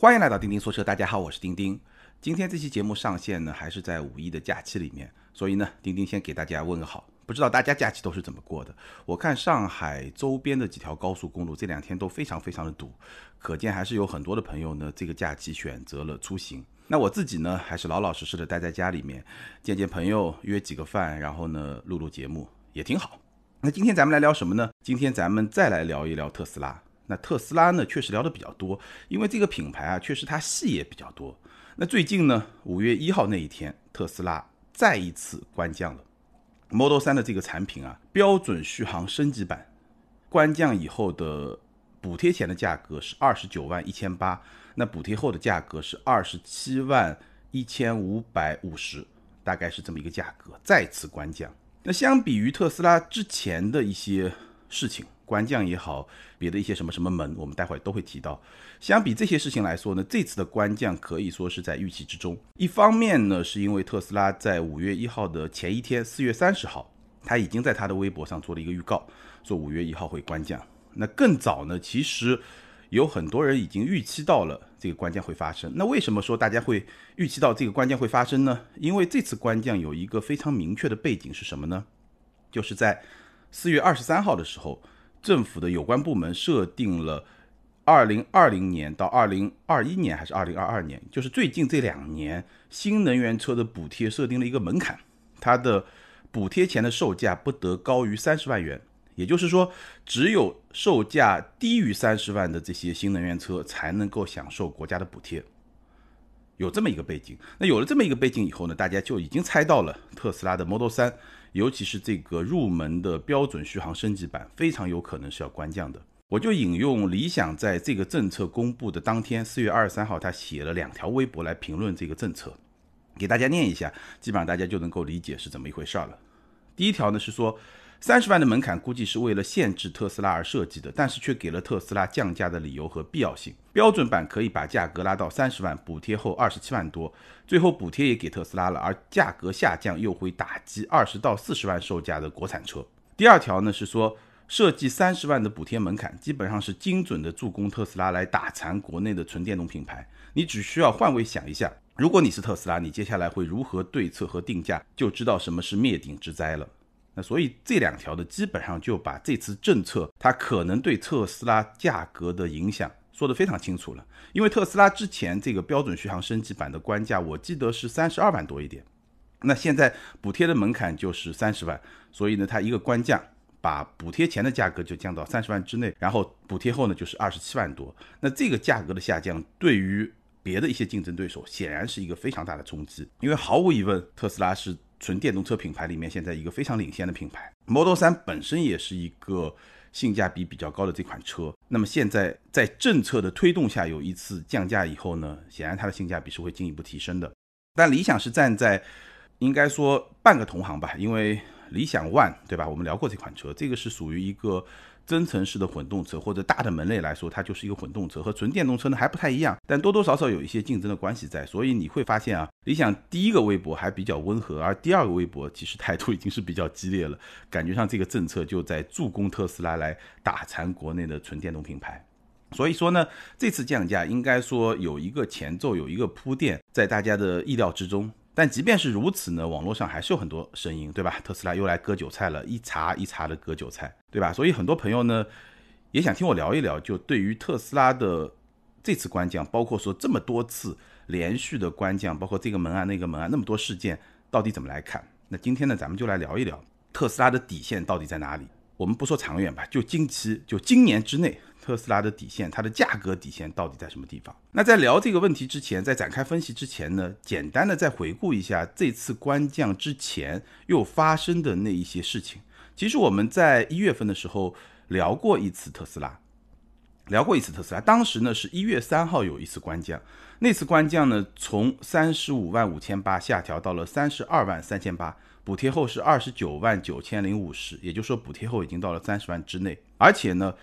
欢迎来到钉钉说车，大家好，我是钉钉。今天这期节目上线呢，还是在五一的假期里面，所以呢，钉钉先给大家问个好。不知道大家假期都是怎么过的？我看上海周边的几条高速公路这两天都非常非常的堵，可见还是有很多的朋友呢，这个假期选择了出行。那我自己呢，还是老老实实的待在家里面，见见朋友，约几个饭，然后呢，录录节目也挺好。那今天咱们来聊什么呢？今天咱们再来聊一聊特斯拉。那特斯拉呢，确实聊的比较多，因为这个品牌啊，确实它戏也比较多。那最近呢，五月一号那一天，特斯拉再一次官降了，Model 3的这个产品啊，标准续航升级版，官降以后的补贴前的价格是二十九万一千八，那补贴后的价格是二十七万一千五百五十，大概是这么一个价格，再次官降。那相比于特斯拉之前的一些事情。官降也好，别的一些什么什么门，我们待会儿都会提到。相比这些事情来说呢，这次的官降可以说是在预期之中。一方面呢，是因为特斯拉在五月一号的前一天，四月三十号，他已经在他的微博上做了一个预告，说五月一号会官降。那更早呢，其实有很多人已经预期到了这个官降会发生。那为什么说大家会预期到这个官降会发生呢？因为这次官降有一个非常明确的背景是什么呢？就是在四月二十三号的时候。政府的有关部门设定了二零二零年到二零二一年还是二零二二年，就是最近这两年新能源车的补贴设定了一个门槛，它的补贴前的售价不得高于三十万元，也就是说，只有售价低于三十万的这些新能源车才能够享受国家的补贴。有这么一个背景，那有了这么一个背景以后呢，大家就已经猜到了特斯拉的 Model 3。尤其是这个入门的标准续航升级版，非常有可能是要关降的。我就引用理想在这个政策公布的当天，四月二十三号，他写了两条微博来评论这个政策，给大家念一下，基本上大家就能够理解是怎么一回事儿了。第一条呢是说。三十万的门槛估计是为了限制特斯拉而设计的，但是却给了特斯拉降价的理由和必要性。标准版可以把价格拉到三十万，补贴后二十七万多，最后补贴也给特斯拉了，而价格下降又会打击二十到四十万售价的国产车。第二条呢是说，设计三十万的补贴门槛，基本上是精准的助攻特斯拉来打残国内的纯电动品牌。你只需要换位想一下，如果你是特斯拉，你接下来会如何对策和定价，就知道什么是灭顶之灾了。所以这两条的基本上就把这次政策它可能对特斯拉价格的影响说得非常清楚了。因为特斯拉之前这个标准续航升级版的官价我记得是三十二万多一点，那现在补贴的门槛就是三十万，所以呢它一个官降，把补贴前的价格就降到三十万之内，然后补贴后呢就是二十七万多。那这个价格的下降对于别的一些竞争对手显然是一个非常大的冲击，因为毫无疑问特斯拉是。纯电动车品牌里面，现在一个非常领先的品牌，Model 3本身也是一个性价比比较高的这款车。那么现在在政策的推动下，有一次降价以后呢，显然它的性价比是会进一步提升的。但理想是站在应该说半个同行吧，因为理想 ONE 对吧？我们聊过这款车，这个是属于一个。增程式的混动车或者大的门类来说，它就是一个混动车，和纯电动车呢还不太一样，但多多少少有一些竞争的关系在，所以你会发现啊，理想第一个微博还比较温和，而第二个微博其实态度已经是比较激烈了，感觉上这个政策就在助攻特斯拉来打残国内的纯电动品牌，所以说呢，这次降价应该说有一个前奏，有一个铺垫，在大家的意料之中。但即便是如此呢，网络上还是有很多声音，对吧？特斯拉又来割韭菜了，一茬一茬的割韭菜，对吧？所以很多朋友呢，也想听我聊一聊，就对于特斯拉的这次官降，包括说这么多次连续的官降，包括这个门啊那个门啊那么多事件，到底怎么来看？那今天呢，咱们就来聊一聊特斯拉的底线到底在哪里。我们不说长远吧，就近期，就今年之内。特斯拉的底线，它的价格底线到底在什么地方？那在聊这个问题之前，在展开分析之前呢，简单的再回顾一下这次官降之前又发生的那一些事情。其实我们在一月份的时候聊过一次特斯拉，聊过一次特斯拉，当时呢是一月三号有一次官降，那次官降呢从三十五万五千八下调到了三十二万三千八，补贴后是二十九万九千零五十，也就是说补贴后已经到了三十万之内，而且呢。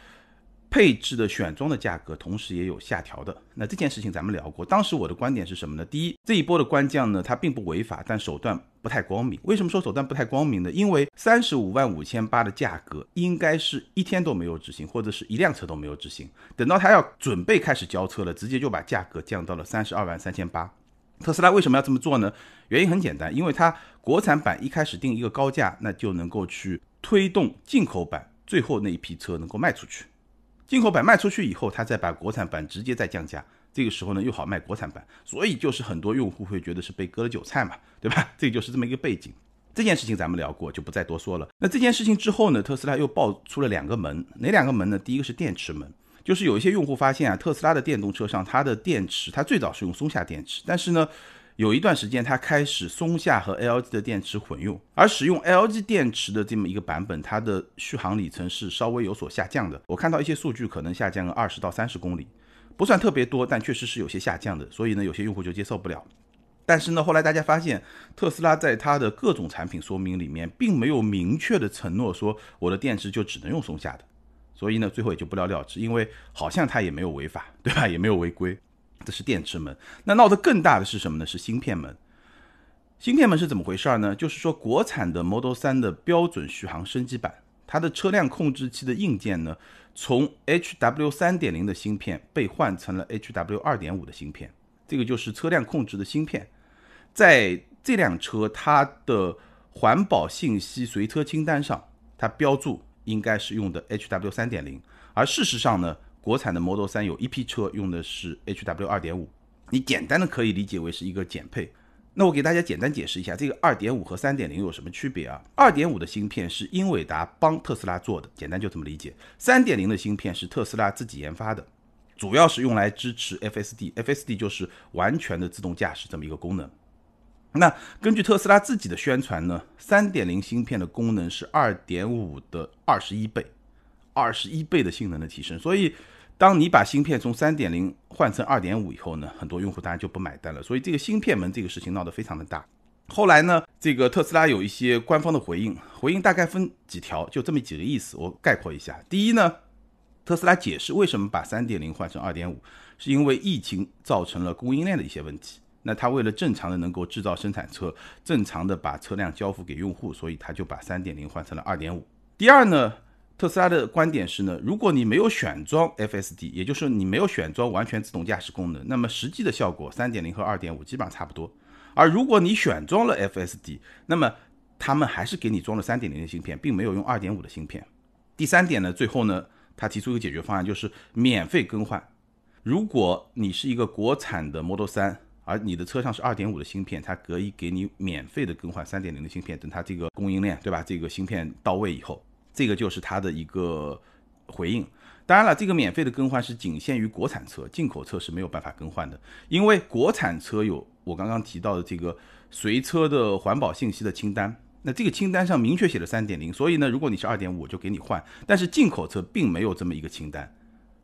配置的选装的价格同时也有下调的。那这件事情咱们聊过，当时我的观点是什么呢？第一，这一波的官降呢，它并不违法，但手段不太光明。为什么说手段不太光明呢？因为三十五万五千八的价格应该是一天都没有执行，或者是一辆车都没有执行。等到他要准备开始交车了，直接就把价格降到了三十二万三千八。特斯拉为什么要这么做呢？原因很简单，因为它国产版一开始定一个高价，那就能够去推动进口版最后那一批车能够卖出去。进口版卖出去以后，他再把国产版直接再降价，这个时候呢又好卖国产版，所以就是很多用户会觉得是被割了韭菜嘛，对吧？这就是这么一个背景。这件事情咱们聊过，就不再多说了。那这件事情之后呢，特斯拉又爆出了两个门，哪两个门呢？第一个是电池门，就是有一些用户发现啊，特斯拉的电动车上它的电池，它最早是用松下电池，但是呢。有一段时间，它开始松下和 LG 的电池混用，而使用 LG 电池的这么一个版本，它的续航里程是稍微有所下降的。我看到一些数据，可能下降了二十到三十公里，不算特别多，但确实是有些下降的。所以呢，有些用户就接受不了。但是呢，后来大家发现，特斯拉在它的各种产品说明里面，并没有明确的承诺说我的电池就只能用松下的。所以呢，最后也就不了了之，因为好像它也没有违法，对吧？也没有违规。这是电池门，那闹得更大的是什么呢？是芯片门。芯片门是怎么回事呢？就是说，国产的 Model 3的标准续航升级版，它的车辆控制器的硬件呢，从 HW 3.0的芯片被换成了 HW 2.5的芯片。这个就是车辆控制的芯片，在这辆车它的环保信息随车清单上，它标注应该是用的 HW 3.0，而事实上呢？国产的 Model 3有一批车用的是 HW 2.5，你简单的可以理解为是一个减配。那我给大家简单解释一下，这个2.5和3.0有什么区别啊？2.5的芯片是英伟达帮特斯拉做的，简单就这么理解。3.0的芯片是特斯拉自己研发的，主要是用来支持 FSD，FSD 就是完全的自动驾驶这么一个功能。那根据特斯拉自己的宣传呢，3.0芯片的功能是2.5的二十一倍，二十一倍的性能的提升，所以。当你把芯片从三点零换成二点五以后呢，很多用户当然就不买单了。所以这个芯片门这个事情闹得非常的大。后来呢，这个特斯拉有一些官方的回应，回应大概分几条，就这么几个意思，我概括一下。第一呢，特斯拉解释为什么把三点零换成二点五，是因为疫情造成了供应链的一些问题。那他为了正常的能够制造生产车，正常的把车辆交付给用户，所以他就把三点零换成了二点五。第二呢？特斯拉的观点是呢，如果你没有选装 FSD，也就是你没有选装完全自动驾驶功能，那么实际的效果三点零和二点五基本上差不多。而如果你选装了 FSD，那么他们还是给你装了三点零的芯片，并没有用二点五的芯片。第三点呢，最后呢，他提出一个解决方案，就是免费更换。如果你是一个国产的 Model 3，而你的车上是二点五的芯片，它可以给你免费的更换三点零的芯片，等它这个供应链对吧？这个芯片到位以后。这个就是它的一个回应。当然了，这个免费的更换是仅限于国产车，进口车是没有办法更换的。因为国产车有我刚刚提到的这个随车的环保信息的清单，那这个清单上明确写了三点零，所以呢，如果你是二点五，我就给你换。但是进口车并没有这么一个清单，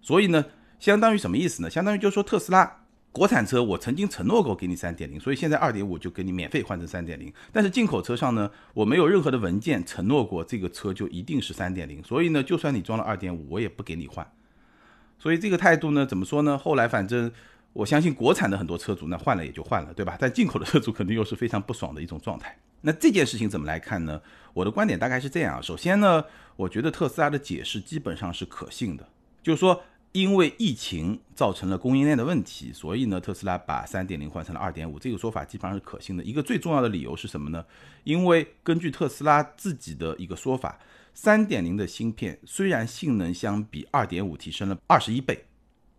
所以呢，相当于什么意思呢？相当于就是说特斯拉。国产车我曾经承诺过给你三点零，所以现在二点五就给你免费换成三点零。但是进口车上呢，我没有任何的文件承诺过这个车就一定是三点零，所以呢，就算你装了二点五，我也不给你换。所以这个态度呢，怎么说呢？后来反正我相信国产的很多车主那换了也就换了，对吧？但进口的车主肯定又是非常不爽的一种状态。那这件事情怎么来看呢？我的观点大概是这样：首先呢，我觉得特斯拉的解释基本上是可信的，就是说。因为疫情造成了供应链的问题，所以呢，特斯拉把三点零换成了二点五，这个说法基本上是可信的。一个最重要的理由是什么呢？因为根据特斯拉自己的一个说法，三点零的芯片虽然性能相比二点五提升了二十一倍，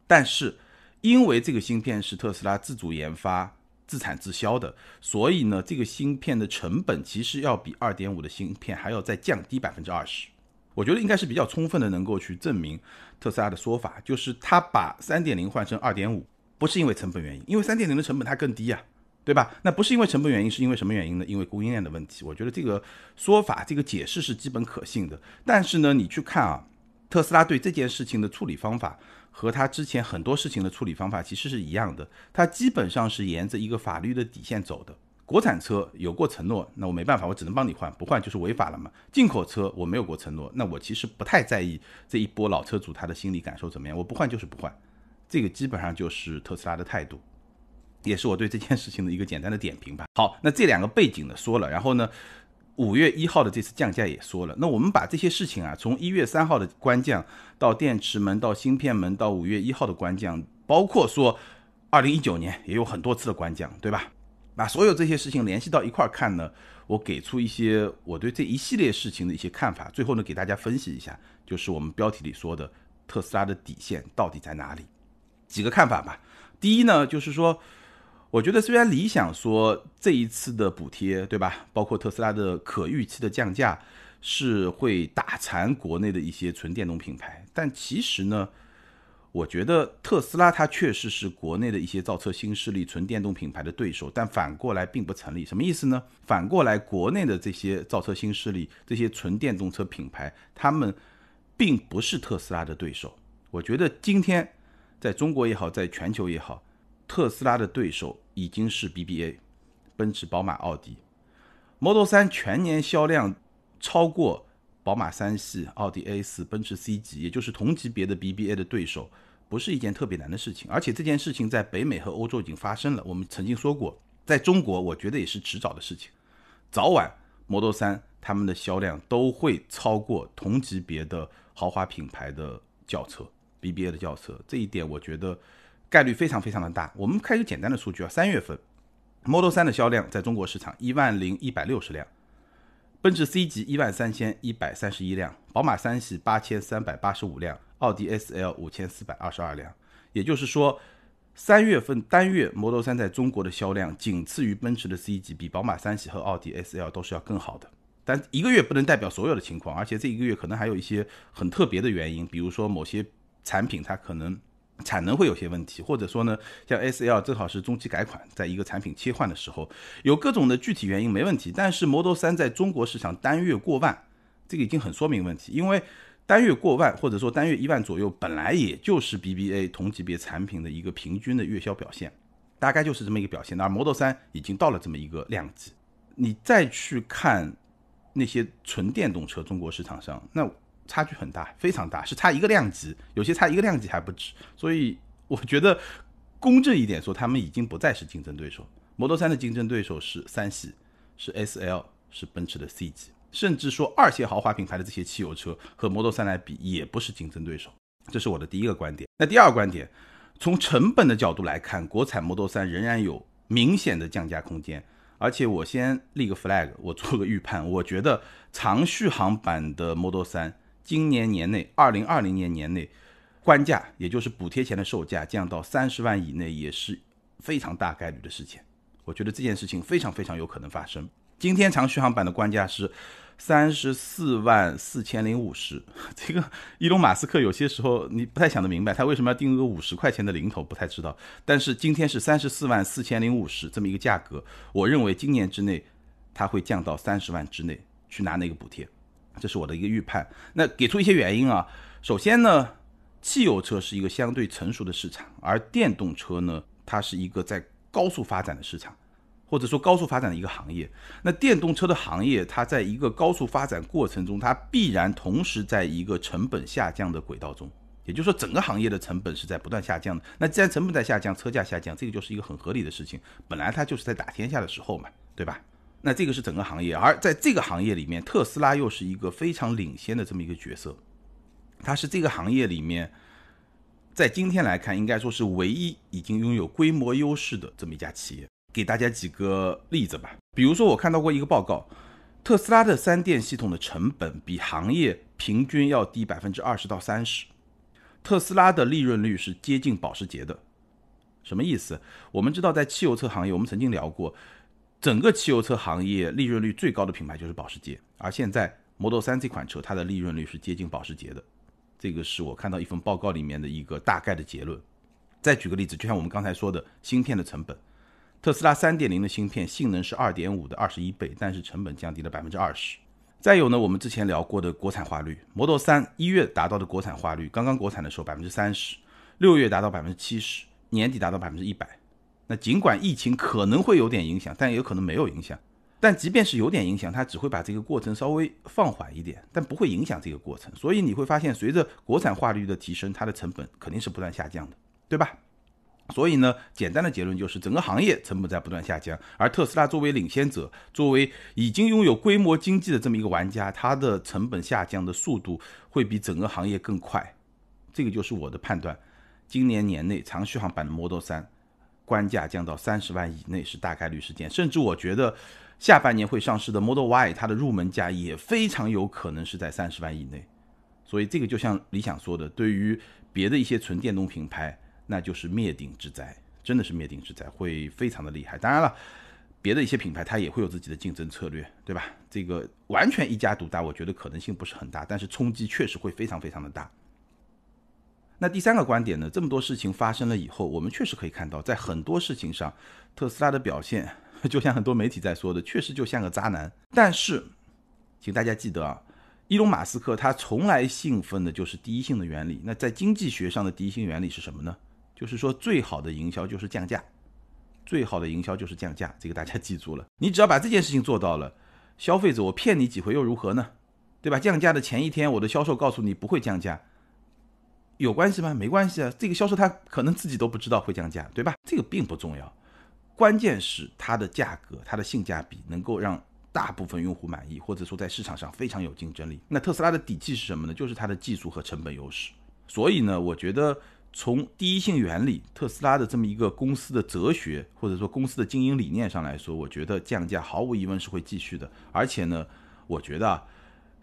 但是因为这个芯片是特斯拉自主研发、自产自销的，所以呢，这个芯片的成本其实要比二点五的芯片还要再降低百分之二十。我觉得应该是比较充分的，能够去证明特斯拉的说法，就是他把三点零换成二点五，不是因为成本原因，因为三点零的成本它更低啊，对吧？那不是因为成本原因，是因为什么原因呢？因为供应链的问题。我觉得这个说法、这个解释是基本可信的。但是呢，你去看啊，特斯拉对这件事情的处理方法和他之前很多事情的处理方法其实是一样的，他基本上是沿着一个法律的底线走的。国产车有过承诺，那我没办法，我只能帮你换，不换就是违法了嘛。进口车我没有过承诺，那我其实不太在意这一波老车主他的心理感受怎么样，我不换就是不换，这个基本上就是特斯拉的态度，也是我对这件事情的一个简单的点评吧。好，那这两个背景呢说了，然后呢，五月一号的这次降价也说了，那我们把这些事情啊，从一月三号的官降到电池门到芯片门到五月一号的官降，包括说二零一九年也有很多次的官降，对吧？把所有这些事情联系到一块儿看呢，我给出一些我对这一系列事情的一些看法，最后呢给大家分析一下，就是我们标题里说的特斯拉的底线到底在哪里？几个看法吧。第一呢，就是说，我觉得虽然理想说这一次的补贴，对吧？包括特斯拉的可预期的降价是会打残国内的一些纯电动品牌，但其实呢。我觉得特斯拉它确实是国内的一些造车新势力、纯电动品牌的对手，但反过来并不成立。什么意思呢？反过来，国内的这些造车新势力、这些纯电动车品牌，他们并不是特斯拉的对手。我觉得今天在中国也好，在全球也好，特斯拉的对手已经是 BBA，奔驰、宝马、奥迪。Model 3全年销量超过宝马三系、奥迪 A4、奔驰 C 级，也就是同级别的 BBA 的对手。不是一件特别难的事情，而且这件事情在北美和欧洲已经发生了。我们曾经说过，在中国，我觉得也是迟早的事情，早晚 Model 3他们的销量都会超过同级别的豪华品牌的轿车 BBA 的轿车，这一点我觉得概率非常非常的大。我们看一个简单的数据啊，三月份 Model 3的销量在中国市场一万零一百六十辆，奔驰 C 级一万三千一百三十一辆，宝马三系八千三百八十五辆。奥迪 S L 五千四百二十二辆，也就是说，三月份单月 Model 3在中国的销量仅次于奔驰的 C 级，比宝马三系和奥迪 S L 都是要更好的。但一个月不能代表所有的情况，而且这一个月可能还有一些很特别的原因，比如说某些产品它可能产能会有些问题，或者说呢，像 S L 正好是中期改款，在一个产品切换的时候，有各种的具体原因没问题。但是 Model 3在中国市场单月过万，这个已经很说明问题，因为。单月过万，或者说单月一万左右，本来也就是 BBA 同级别产品的一个平均的月销表现，大概就是这么一个表现。而 Model 3已经到了这么一个量级，你再去看那些纯电动车，中国市场上那差距很大，非常大，是差一个量级，有些差一个量级还不止。所以我觉得公正一点说，他们已经不再是竞争对手。Model 3的竞争对手是三系，是 SL，是奔驰的 C 级。甚至说二线豪华品牌的这些汽油车和 Model 3来比，也不是竞争对手。这是我的第一个观点。那第二个观点，从成本的角度来看，国产 Model 3仍然有明显的降价空间。而且我先立个 flag，我做个预判，我觉得长续航版的 Model 3今年年内，二零二零年年内，官价也就是补贴前的售价降到三十万以内，也是非常大概率的事情。我觉得这件事情非常非常有可能发生。今天长续航版的官价是。三十四万四千零五十，这个伊隆马斯克有些时候你不太想得明白，他为什么要定个五十块钱的零头，不太知道。但是今天是三十四万四千零五十这么一个价格，我认为今年之内它会降到三十万之内去拿那个补贴，这是我的一个预判。那给出一些原因啊，首先呢，汽油车是一个相对成熟的市场，而电动车呢，它是一个在高速发展的市场。或者说高速发展的一个行业，那电动车的行业，它在一个高速发展过程中，它必然同时在一个成本下降的轨道中，也就是说，整个行业的成本是在不断下降的。那既然成本在下降，车价下降，这个就是一个很合理的事情。本来它就是在打天下的时候嘛，对吧？那这个是整个行业，而在这个行业里面，特斯拉又是一个非常领先的这么一个角色，它是这个行业里面，在今天来看，应该说是唯一已经拥有规模优势的这么一家企业。给大家几个例子吧，比如说我看到过一个报告，特斯拉的三电系统的成本比行业平均要低百分之二十到三十，特斯拉的利润率是接近保时捷的，什么意思？我们知道在汽油车行业，我们曾经聊过，整个汽油车行业利润率最高的品牌就是保时捷，而现在 Model 3这款车它的利润率是接近保时捷的，这个是我看到一份报告里面的一个大概的结论。再举个例子，就像我们刚才说的芯片的成本。特斯拉三点零的芯片性能是二点五的二十一倍，但是成本降低了百分之二十。再有呢，我们之前聊过的国产化率，Model 三一月达到的国产化率，刚刚国产的时候百分之三十，六月达到百分之七十，年底达到百分之一百。那尽管疫情可能会有点影响，但也有可能没有影响。但即便是有点影响，它只会把这个过程稍微放缓一点，但不会影响这个过程。所以你会发现，随着国产化率的提升，它的成本肯定是不断下降的，对吧？所以呢，简单的结论就是，整个行业成本在不断下降，而特斯拉作为领先者，作为已经拥有规模经济的这么一个玩家，它的成本下降的速度会比整个行业更快。这个就是我的判断。今年年内，长续航版的 Model 3官价降到三十万以内是大概率事件，甚至我觉得下半年会上市的 Model Y，它的入门价也非常有可能是在三十万以内。所以这个就像理想说的，对于别的一些纯电动品牌。那就是灭顶之灾，真的是灭顶之灾，会非常的厉害。当然了，别的一些品牌它也会有自己的竞争策略，对吧？这个完全一家独大，我觉得可能性不是很大，但是冲击确实会非常非常的大。那第三个观点呢？这么多事情发生了以后，我们确实可以看到，在很多事情上，特斯拉的表现就像很多媒体在说的，确实就像个渣男。但是，请大家记得啊。伊隆马斯克他从来信奉的就是第一性的原理。那在经济学上的第一性原理是什么呢？就是说最好的营销就是降价，最好的营销就是降价。这个大家记住了。你只要把这件事情做到了，消费者我骗你几回又如何呢？对吧？降价的前一天，我的销售告诉你不会降价，有关系吗？没关系啊。这个销售他可能自己都不知道会降价，对吧？这个并不重要，关键是它的价格、它的性价比能够让。大部分用户满意，或者说在市场上非常有竞争力。那特斯拉的底气是什么呢？就是它的技术和成本优势。所以呢，我觉得从第一性原理、特斯拉的这么一个公司的哲学，或者说公司的经营理念上来说，我觉得降价毫无疑问是会继续的。而且呢，我觉得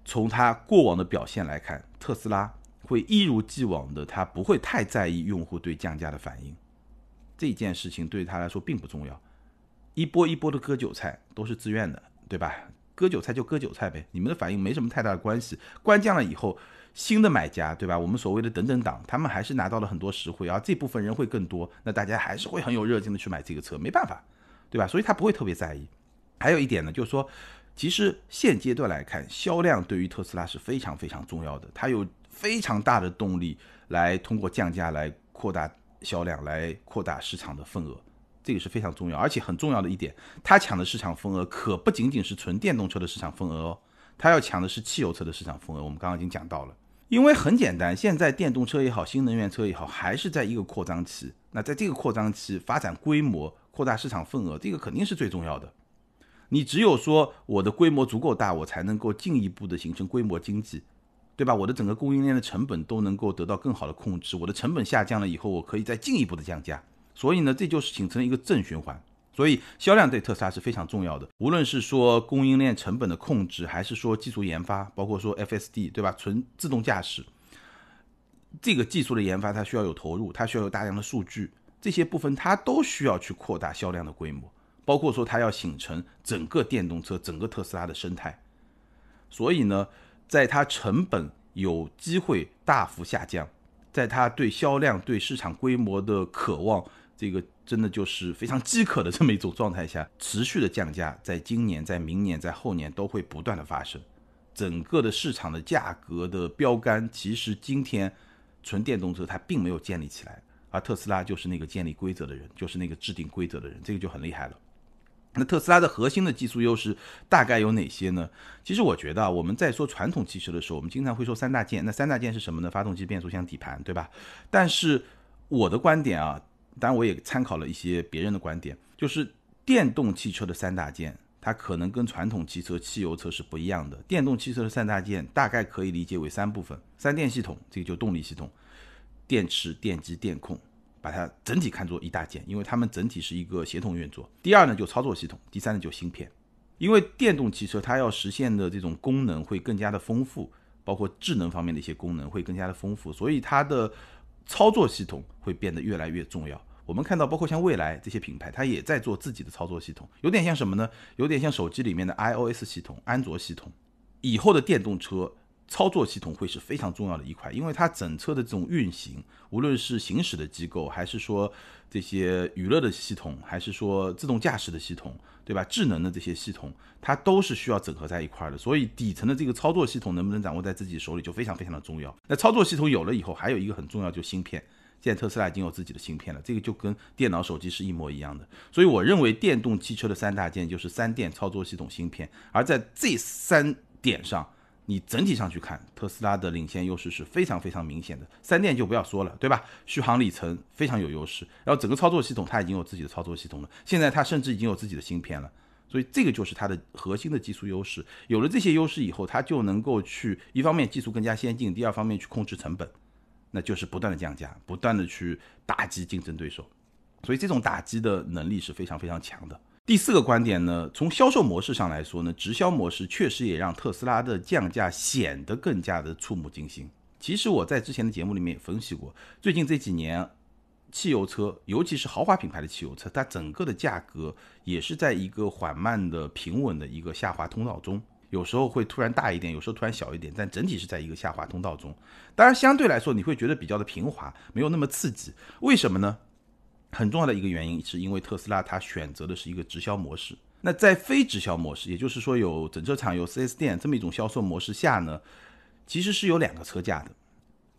从它过往的表现来看，特斯拉会一如既往的，他不会太在意用户对降价的反应。这件事情对他来说并不重要，一波一波的割韭菜都是自愿的。对吧？割韭菜就割韭菜呗，你们的反应没什么太大的关系。关降了以后，新的买家，对吧？我们所谓的等等党，他们还是拿到了很多实惠，而这部分人会更多，那大家还是会很有热情的去买这个车，没办法，对吧？所以他不会特别在意。还有一点呢，就是说，其实现阶段来看，销量对于特斯拉是非常非常重要的，它有非常大的动力来通过降价来扩大销量，来扩大市场的份额。这个是非常重要，而且很重要的一点，它抢的市场份额可不仅仅是纯电动车的市场份额哦，它要抢的是汽油车的市场份额。我们刚刚已经讲到了，因为很简单，现在电动车也好，新能源车也好，还是在一个扩张期。那在这个扩张期，发展规模、扩大市场份额，这个肯定是最重要的。你只有说我的规模足够大，我才能够进一步的形成规模经济，对吧？我的整个供应链的成本都能够得到更好的控制，我的成本下降了以后，我可以再进一步的降价。所以呢，这就是形成一个正循环。所以销量对特斯拉是非常重要的。无论是说供应链成本的控制，还是说技术研发，包括说 FSD，对吧？纯自动驾驶这个技术的研发，它需要有投入，它需要有大量的数据，这些部分它都需要去扩大销量的规模。包括说它要形成整个电动车、整个特斯拉的生态。所以呢，在它成本有机会大幅下降，在它对销量、对市场规模的渴望。这个真的就是非常饥渴的这么一种状态下，持续的降价，在今年、在明年、在后年都会不断的发生。整个的市场的价格的标杆，其实今天纯电动车它并没有建立起来，而特斯拉就是那个建立规则的人，就是那个制定规则的人，这个就很厉害了。那特斯拉的核心的技术优势大概有哪些呢？其实我觉得啊，我们在说传统汽车的时候，我们经常会说三大件，那三大件是什么呢？发动机、变速箱、底盘，对吧？但是我的观点啊。当然，我也参考了一些别人的观点，就是电动汽车的三大件，它可能跟传统汽车、汽油车是不一样的。电动汽车的三大件大概可以理解为三部分：三电系统，这个就动力系统；电池、电机、电控，把它整体看作一大件，因为它们整体是一个协同运作。第二呢，就操作系统；第三呢，就芯片。因为电动汽车它要实现的这种功能会更加的丰富，包括智能方面的一些功能会更加的丰富，所以它的。操作系统会变得越来越重要。我们看到，包括像蔚来这些品牌，它也在做自己的操作系统，有点像什么呢？有点像手机里面的 iOS 系统、安卓系统。以后的电动车操作系统会是非常重要的一块，因为它整车的这种运行，无论是行驶的机构，还是说这些娱乐的系统，还是说自动驾驶的系统。对吧？智能的这些系统，它都是需要整合在一块的，所以底层的这个操作系统能不能掌握在自己手里就非常非常的重要。那操作系统有了以后，还有一个很重要，就芯片。现在特斯拉已经有自己的芯片了，这个就跟电脑、手机是一模一样的。所以我认为电动汽车的三大件就是三电、操作系统、芯片，而在这三点上。你整体上去看，特斯拉的领先优势是非常非常明显的。三电就不要说了，对吧？续航里程非常有优势，然后整个操作系统它已经有自己的操作系统了，现在它甚至已经有自己的芯片了，所以这个就是它的核心的技术优势。有了这些优势以后，它就能够去一方面技术更加先进，第二方面去控制成本，那就是不断的降价，不断的去打击竞争对手，所以这种打击的能力是非常非常强的。第四个观点呢，从销售模式上来说呢，直销模式确实也让特斯拉的降价显得更加的触目惊心。其实我在之前的节目里面也分析过，最近这几年，汽油车，尤其是豪华品牌的汽油车，它整个的价格也是在一个缓慢的、平稳的一个下滑通道中，有时候会突然大一点，有时候突然小一点，但整体是在一个下滑通道中。当然，相对来说你会觉得比较的平滑，没有那么刺激。为什么呢？很重要的一个原因，是因为特斯拉它选择的是一个直销模式。那在非直销模式，也就是说有整车厂、有 4S 店这么一种销售模式下呢，其实是有两个车价的。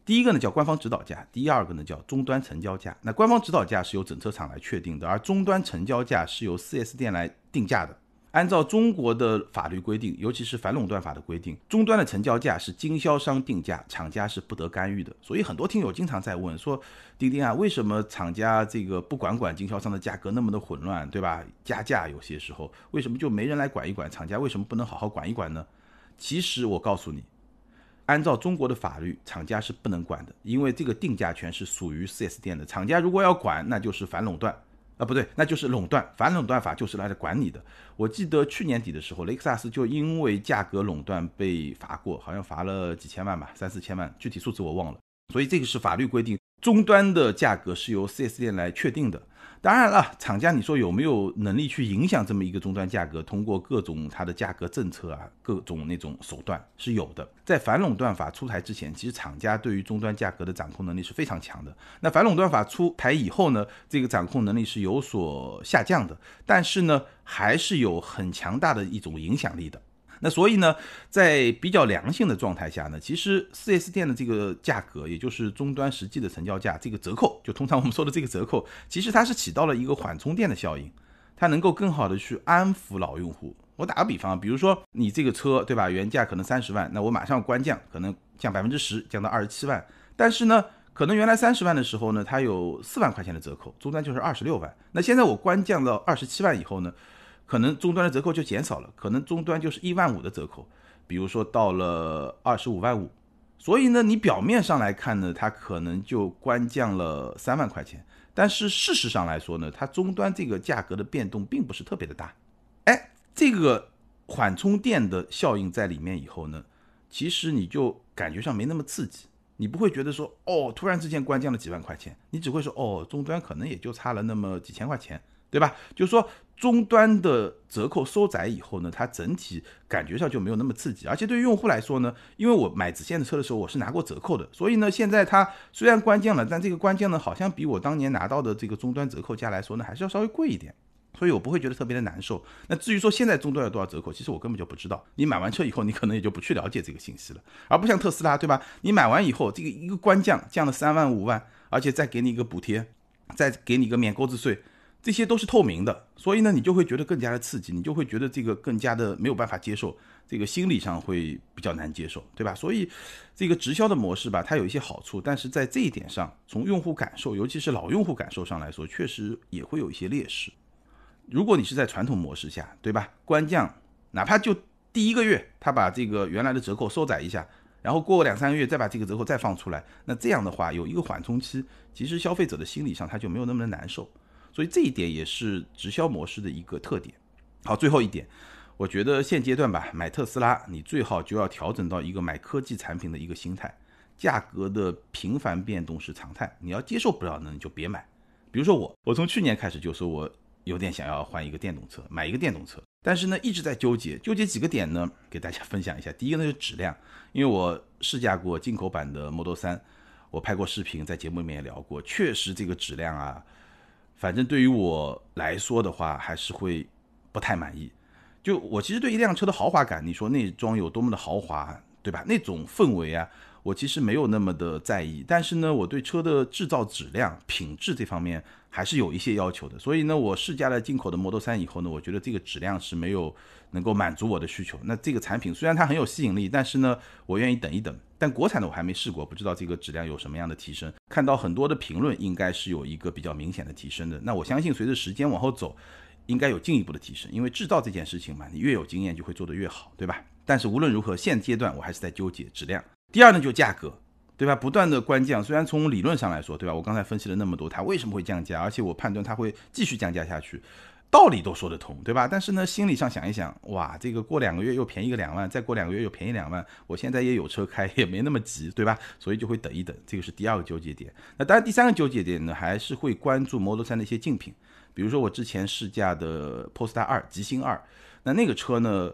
第一个呢叫官方指导价，第二个呢叫终端成交价。那官方指导价是由整车厂来确定的，而终端成交价是由 4S 店来定价的。按照中国的法律规定，尤其是反垄断法的规定，终端的成交价是经销商定价，厂家是不得干预的。所以很多听友经常在问说：“钉钉啊，为什么厂家这个不管管经销商的价格那么的混乱，对吧？加价有些时候为什么就没人来管一管？厂家为什么不能好好管一管呢？”其实我告诉你，按照中国的法律，厂家是不能管的，因为这个定价权是属于 4S 店的。厂家如果要管，那就是反垄断。啊，不对，那就是垄断，反垄断法就是来管你的。我记得去年底的时候，雷克萨斯就因为价格垄断被罚过，好像罚了几千万吧，三四千万，具体数字我忘了。所以这个是法律规定，终端的价格是由 4S 店来确定的。当然了，厂家你说有没有能力去影响这么一个终端价格？通过各种它的价格政策啊，各种那种手段是有的。在反垄断法出台之前，其实厂家对于终端价格的掌控能力是非常强的。那反垄断法出台以后呢，这个掌控能力是有所下降的，但是呢，还是有很强大的一种影响力的。那所以呢，在比较良性的状态下呢，其实 4S 店的这个价格，也就是终端实际的成交价，这个折扣，就通常我们说的这个折扣，其实它是起到了一个缓冲垫的效应，它能够更好的去安抚老用户。我打个比方，比如说你这个车，对吧？原价可能三十万，那我马上官降，可能降百分之十，降到二十七万。但是呢，可能原来三十万的时候呢，它有四万块钱的折扣，终端就是二十六万。那现在我官降到二十七万以后呢？可能终端的折扣就减少了，可能终端就是一万五的折扣，比如说到了二十五万五，所以呢，你表面上来看呢，它可能就官降了三万块钱，但是事实上来说呢，它终端这个价格的变动并不是特别的大，哎，这个缓冲垫的效应在里面以后呢，其实你就感觉上没那么刺激，你不会觉得说哦，突然之间官降了几万块钱，你只会说哦，终端可能也就差了那么几千块钱。对吧？就是说，终端的折扣收窄以后呢，它整体感觉上就没有那么刺激。而且对于用户来说呢，因为我买直线的车的时候，我是拿过折扣的，所以呢，现在它虽然关降了，但这个关降呢，好像比我当年拿到的这个终端折扣价来说呢，还是要稍微贵一点，所以我不会觉得特别的难受。那至于说现在终端有多少折扣，其实我根本就不知道。你买完车以后，你可能也就不去了解这个信息了。而不像特斯拉，对吧？你买完以后，这个一个关降降了三万五万，而且再给你一个补贴，再给你一个免购置税。这些都是透明的，所以呢，你就会觉得更加的刺激，你就会觉得这个更加的没有办法接受，这个心理上会比较难接受，对吧？所以，这个直销的模式吧，它有一些好处，但是在这一点上，从用户感受，尤其是老用户感受上来说，确实也会有一些劣势。如果你是在传统模式下，对吧？官降，哪怕就第一个月，他把这个原来的折扣收窄一下，然后过两三个月再把这个折扣再放出来，那这样的话有一个缓冲期，其实消费者的心理上他就没有那么的难受。所以这一点也是直销模式的一个特点。好，最后一点，我觉得现阶段吧，买特斯拉，你最好就要调整到一个买科技产品的一个心态。价格的频繁变动是常态，你要接受不了呢，你就别买。比如说我，我从去年开始就说我有点想要换一个电动车，买一个电动车，但是呢一直在纠结，纠结几个点呢，给大家 分享一下。第一个呢是质量，因为我试驾过进口版的 Model 3，我拍过视频，在节目里面也聊过，确实这个质量啊。反正对于我来说的话，还是会不太满意。就我其实对一辆车的豪华感，你说那装有多么的豪华，对吧？那种氛围啊，我其实没有那么的在意。但是呢，我对车的制造质量、品质这方面还是有一些要求的。所以呢，我试驾了进口的 Model 3以后呢，我觉得这个质量是没有能够满足我的需求。那这个产品虽然它很有吸引力，但是呢，我愿意等一等。但国产的我还没试过，不知道这个质量有什么样的提升。看到很多的评论，应该是有一个比较明显的提升的。那我相信随着时间往后走，应该有进一步的提升。因为制造这件事情嘛，你越有经验就会做得越好，对吧？但是无论如何，现阶段我还是在纠结质量。第二呢，就价格，对吧？不断的官降，虽然从理论上来说，对吧？我刚才分析了那么多，它为什么会降价，而且我判断它会继续降价下去。道理都说得通，对吧？但是呢，心理上想一想，哇，这个过两个月又便宜个两万，再过两个月又便宜两万，我现在也有车开，也没那么急，对吧？所以就会等一等，这个是第二个纠结点。那当然，第三个纠结点呢，还是会关注 Model 3的一些竞品，比如说我之前试驾的 Polestar 二极星二，那那个车呢？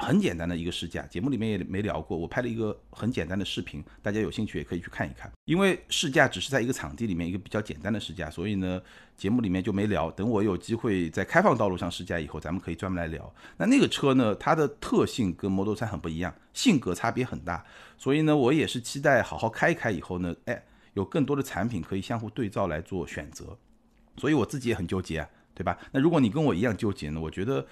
很简单的一个试驾，节目里面也没聊过。我拍了一个很简单的视频，大家有兴趣也可以去看一看。因为试驾只是在一个场地里面一个比较简单的试驾，所以呢，节目里面就没聊。等我有机会在开放道路上试驾以后，咱们可以专门来聊。那那个车呢，它的特性跟 Model 3很不一样，性格差别很大。所以呢，我也是期待好好开一开以后呢，哎，有更多的产品可以相互对照来做选择。所以我自己也很纠结啊，对吧？那如果你跟我一样纠结呢，我觉得。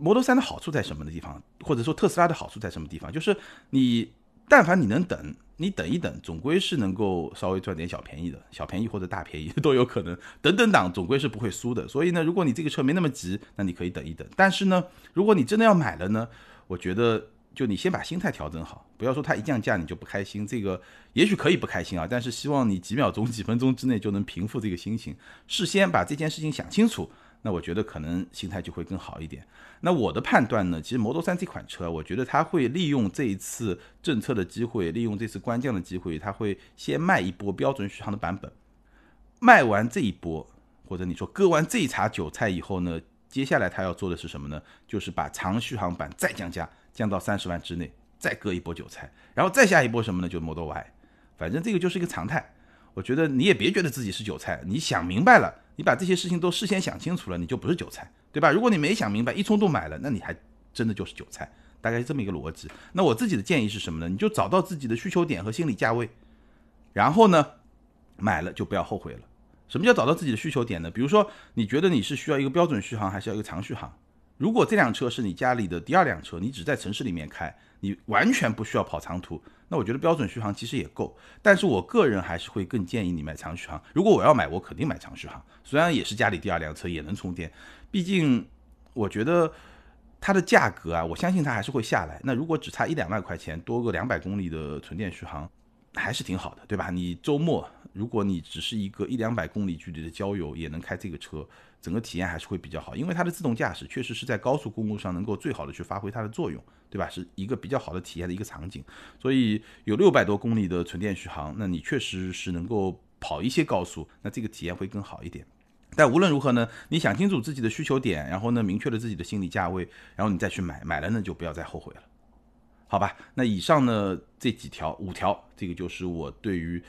Model 3的好处在什么的地方，或者说特斯拉的好处在什么地方？就是你但凡你能等，你等一等，总归是能够稍微赚点小便宜的，小便宜或者大便宜都有可能。等等档总归是不会输的。所以呢，如果你这个车没那么急，那你可以等一等。但是呢，如果你真的要买了呢，我觉得就你先把心态调整好，不要说它一降价你就不开心。这个也许可以不开心啊，但是希望你几秒钟、几分钟之内就能平复这个心情，事先把这件事情想清楚。那我觉得可能心态就会更好一点。那我的判断呢？其实 Model 3这款车，我觉得它会利用这一次政策的机会，利用这次官降的机会，它会先卖一波标准续航的版本。卖完这一波，或者你说割完这一茬韭菜以后呢，接下来它要做的是什么呢？就是把长续航版再降价，降到三十万之内，再割一波韭菜，然后再下一波什么呢？就 Model Y。反正这个就是一个常态。我觉得你也别觉得自己是韭菜，你想明白了。你把这些事情都事先想清楚了，你就不是韭菜，对吧？如果你没想明白，一冲动买了，那你还真的就是韭菜，大概是这么一个逻辑。那我自己的建议是什么呢？你就找到自己的需求点和心理价位，然后呢，买了就不要后悔了。什么叫找到自己的需求点呢？比如说，你觉得你是需要一个标准续航，还是要一个长续航？如果这辆车是你家里的第二辆车，你只在城市里面开，你完全不需要跑长途。那我觉得标准续航其实也够，但是我个人还是会更建议你买长续航。如果我要买，我肯定买长续航，虽然也是家里第二辆车，也能充电，毕竟我觉得它的价格啊，我相信它还是会下来。那如果只差一两万块钱，多个两百公里的纯电续航，还是挺好的，对吧？你周末如果你只是一个一两百公里距离的郊游，也能开这个车。整个体验还是会比较好，因为它的自动驾驶确实是在高速公路上能够最好的去发挥它的作用，对吧？是一个比较好的体验的一个场景。所以有六百多公里的纯电续航，那你确实是能够跑一些高速，那这个体验会更好一点。但无论如何呢，你想清楚自己的需求点，然后呢明确了自己的心理价位，然后你再去买，买了呢就不要再后悔了，好吧？那以上呢这几条五条，这个就是我对于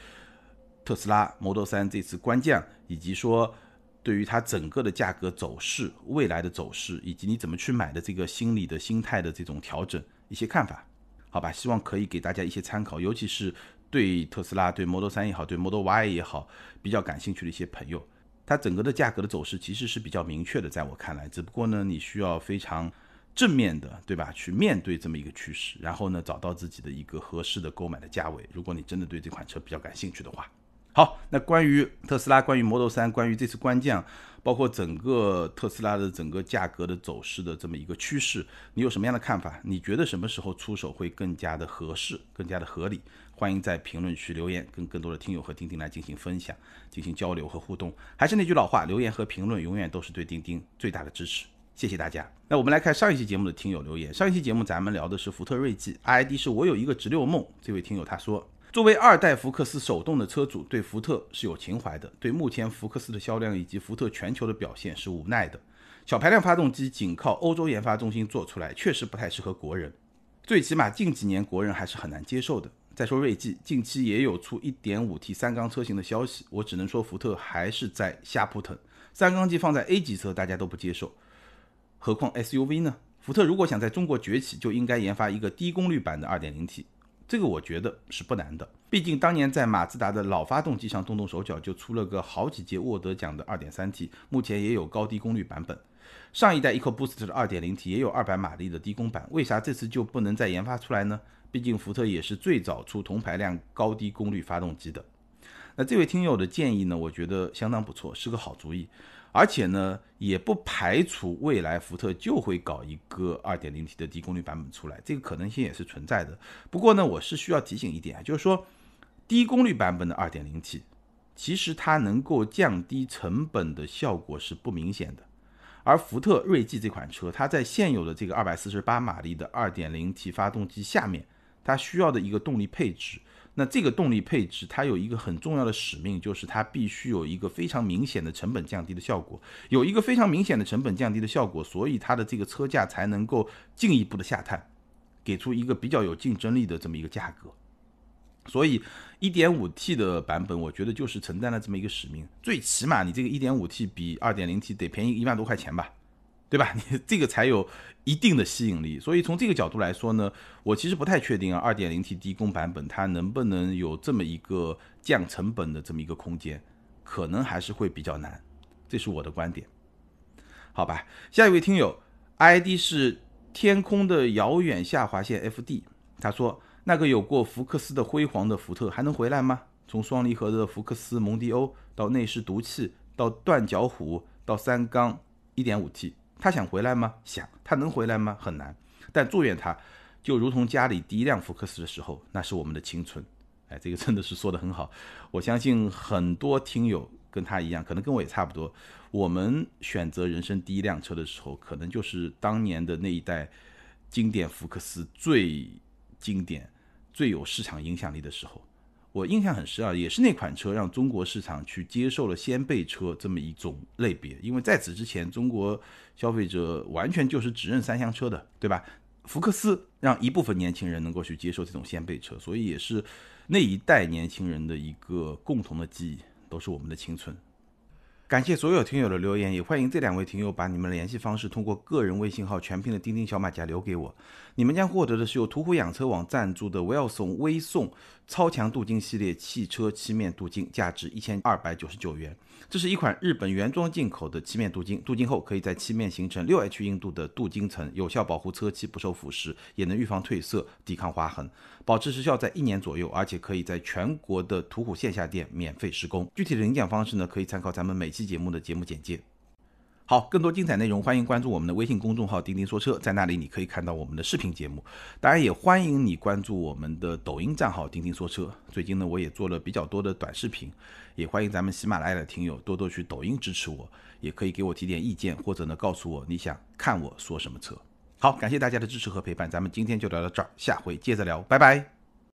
特斯拉 Model 3这次官降以及说。对于它整个的价格走势、未来的走势，以及你怎么去买的这个心理的心态的这种调整一些看法，好吧，希望可以给大家一些参考，尤其是对特斯拉、对 Model 3也好、对 Model Y 也好比较感兴趣的一些朋友，它整个的价格的走势其实是比较明确的，在我看来，只不过呢，你需要非常正面的，对吧，去面对这么一个趋势，然后呢，找到自己的一个合适的购买的价位，如果你真的对这款车比较感兴趣的话。好，那关于特斯拉，关于 Model 3，关于这次官降，包括整个特斯拉的整个价格的走势的这么一个趋势，你有什么样的看法？你觉得什么时候出手会更加的合适，更加的合理？欢迎在评论区留言，跟更多的听友和钉钉来进行分享，进行交流和互动。还是那句老话，留言和评论永远都是对钉钉最大的支持。谢谢大家。那我们来看上一期节目的听友留言。上一期节目咱们聊的是福特锐际，ID 是我有一个直六梦。这位听友他说。作为二代福克斯手动的车主，对福特是有情怀的。对目前福克斯的销量以及福特全球的表现是无奈的。小排量发动机仅靠欧洲研发中心做出来，确实不太适合国人。最起码近几年国人还是很难接受的。再说锐际，近期也有出 1.5T 三缸车型的消息，我只能说福特还是在瞎扑腾。三缸机放在 A 级车大家都不接受，何况 SUV 呢？福特如果想在中国崛起，就应该研发一个低功率版的 2.0T。这个我觉得是不难的。毕竟当年在马自达的老发动机上动动手脚，就出了个好几届沃德奖的 2.3T，目前也有高低功率版本。上一代 EcoBoost 的 2.0T 也有200马力的低功版，为啥这次就不能再研发出来呢？毕竟福特也是最早出同排量高低功率发动机的。那这位听友的建议呢，我觉得相当不错，是个好主意。而且呢，也不排除未来福特就会搞一个 2.0T 的低功率版本出来，这个可能性也是存在的。不过呢，我是需要提醒一点，就是说低功率版本的 2.0T，其实它能够降低成本的效果是不明显的。而福特锐际这款车，它在现有的这个248马力的 2.0T 发动机下面，它需要的一个动力配置。那这个动力配置，它有一个很重要的使命，就是它必须有一个非常明显的成本降低的效果，有一个非常明显的成本降低的效果，所以它的这个车价才能够进一步的下探，给出一个比较有竞争力的这么一个价格。所以，1.5T 的版本，我觉得就是承担了这么一个使命，最起码你这个 1.5T 比 2.0T 得便宜一万多块钱吧。对吧？你这个才有一定的吸引力。所以从这个角度来说呢，我其实不太确定啊，2.0T 低功版本它能不能有这么一个降成本的这么一个空间，可能还是会比较难。这是我的观点。好吧，下一位听友，ID 是天空的遥远下划线 FD，他说那个有过福克斯的辉煌的福特还能回来吗？从双离合的福克斯蒙迪欧到内饰毒气，到断脚虎，到三缸 1.5T。他想回来吗？想，他能回来吗？很难。但祝愿他，就如同家里第一辆福克斯的时候，那是我们的青春。哎，这个真的是说的很好。我相信很多听友跟他一样，可能跟我也差不多。我们选择人生第一辆车的时候，可能就是当年的那一代经典福克斯最经典、最有市场影响力的时候。我印象很深啊，也是那款车让中国市场去接受了掀背车这么一种类别，因为在此之前，中国消费者完全就是只认三厢车的，对吧？福克斯让一部分年轻人能够去接受这种掀背车，所以也是那一代年轻人的一个共同的记忆，都是我们的青春。感谢所有听友的留言，也欢迎这两位听友把你们的联系方式通过个人微信号全拼的钉钉小马甲留给我。你们将获得的是由途虎养车网赞助的 Well 送微送超强镀金系列汽车漆面镀金，价值一千二百九十九元。这是一款日本原装进口的漆面镀金，镀金后可以在漆面形成六 H 硬度的镀金层，有效保护车漆不受腐蚀，也能预防褪色、抵抗划痕，保持时效在一年左右，而且可以在全国的途虎线下店免费施工。具体的领奖方式呢，可以参考咱们每期节目的节目简介。好，更多精彩内容，欢迎关注我们的微信公众号“钉钉说车”，在那里你可以看到我们的视频节目。当然，也欢迎你关注我们的抖音账号“钉钉说车”。最近呢，我也做了比较多的短视频，也欢迎咱们喜马拉雅的听友多多去抖音支持我，也可以给我提点意见，或者呢告诉我你想看我说什么车。好，感谢大家的支持和陪伴，咱们今天就聊到这儿，下回接着聊，拜拜。